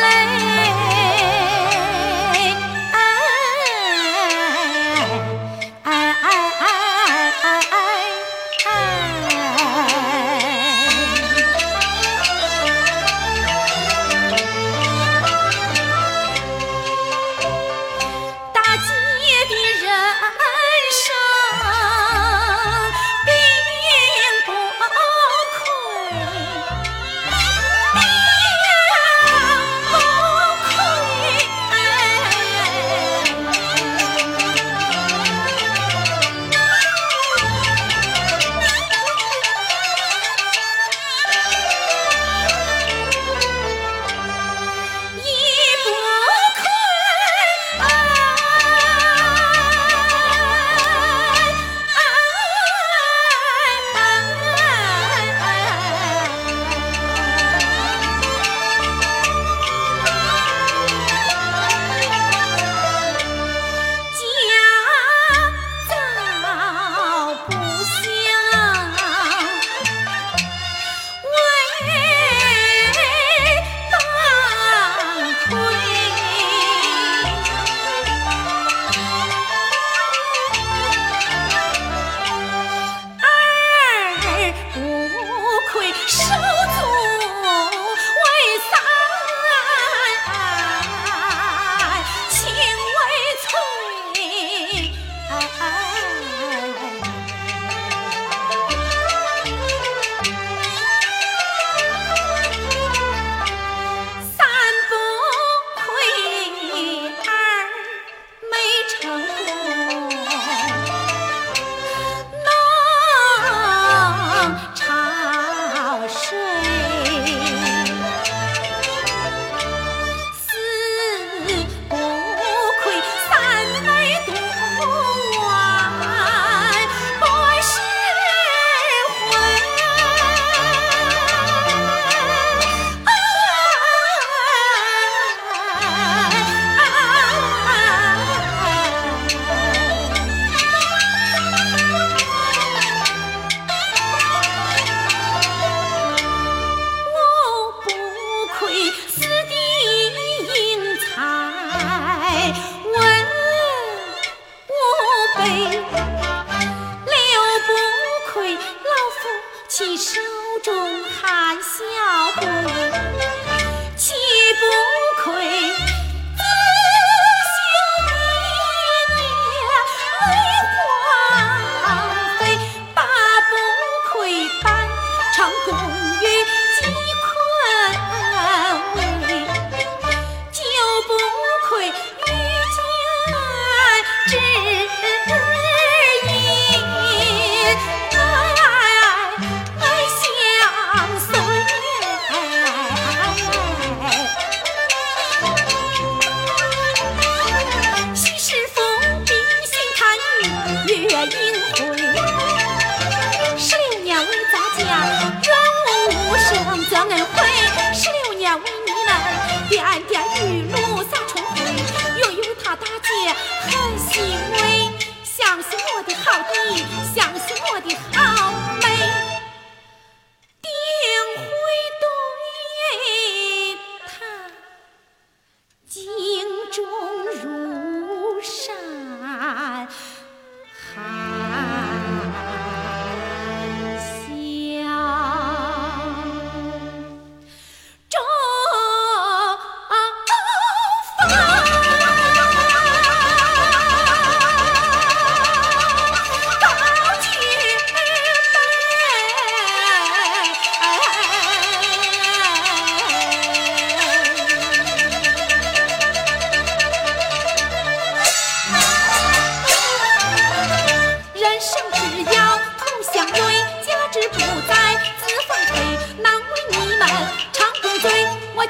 late. 起身亏，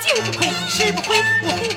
就不亏吃不亏我